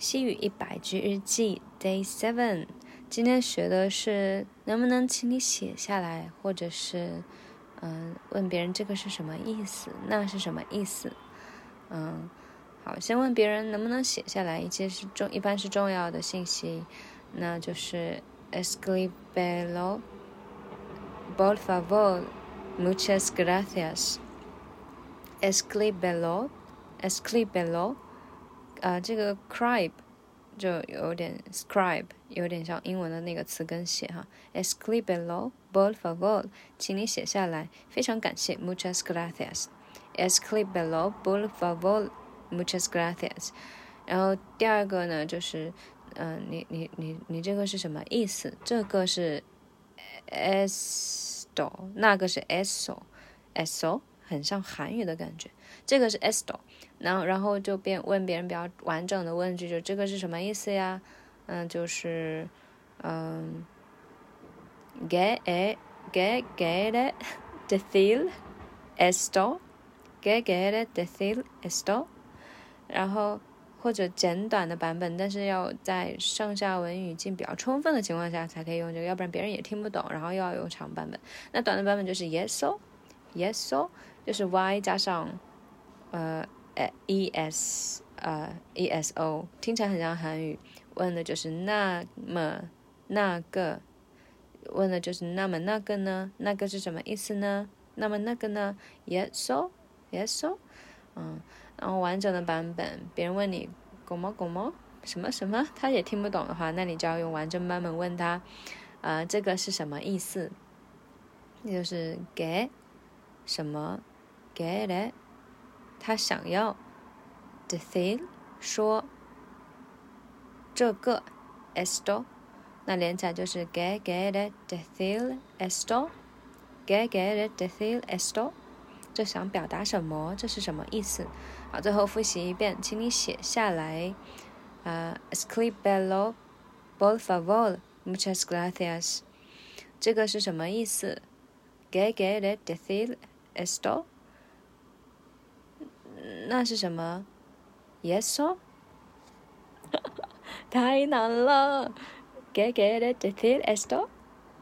西语一百句日记 Day Seven，今天学的是能不能请你写下来，或者是嗯问别人这个是什么意思，那是什么意思？嗯，好，先问别人能不能写下来一些是重，一般是重要的信息，那就是 Escribelo, por favor, muchas gracias. Escribelo, escribelo. 啊，这个 cribe 就有点 scribe，有点像英文的那个词根写哈。Escribelo, por favor，请你写下来，非常感谢，muchas gracias。Escribelo, por favor, muchas gracias。然后第二个呢，就是，嗯，你你你你这个是什么意思？这个是 esto，那个是 eso，eso 很像韩语的感觉，这个是 esto。然后，然后就变问别人比较完整的问句，就这个是什么意思呀？嗯，就是，嗯，get it get get it decir esto get get it decir esto，然后或者简短的版本，但是要在上下文语境比较充分的情况下才可以用这个，要不然别人也听不懂。然后又要用长版本，那短的版本就是 yeso yeso，就是 y 加上，呃。e s 呃 e s o 听起来很像韩语，问的就是那么那个，问的就是那么那个呢？那个是什么意思呢？那么那个呢？Yes so yes so，嗯，然后完整的版本，别人问你狗毛狗毛什么什么，他也听不懂的话，那你就要用完整版本问他，啊，这个是什么意思？那就是给什么？get it？。他想要，decir 说这个，esto，那连起来就是 que quiere decir esto，que quiere decir esto，这想表达什么？这是什么意思？好，最后复习一遍，请你写下来。啊，escribelo por favor，muchas gracias。这个是什么意思？que quiere decir esto。那是什么？Yeso，太难了。¿Qué quiere decir esto？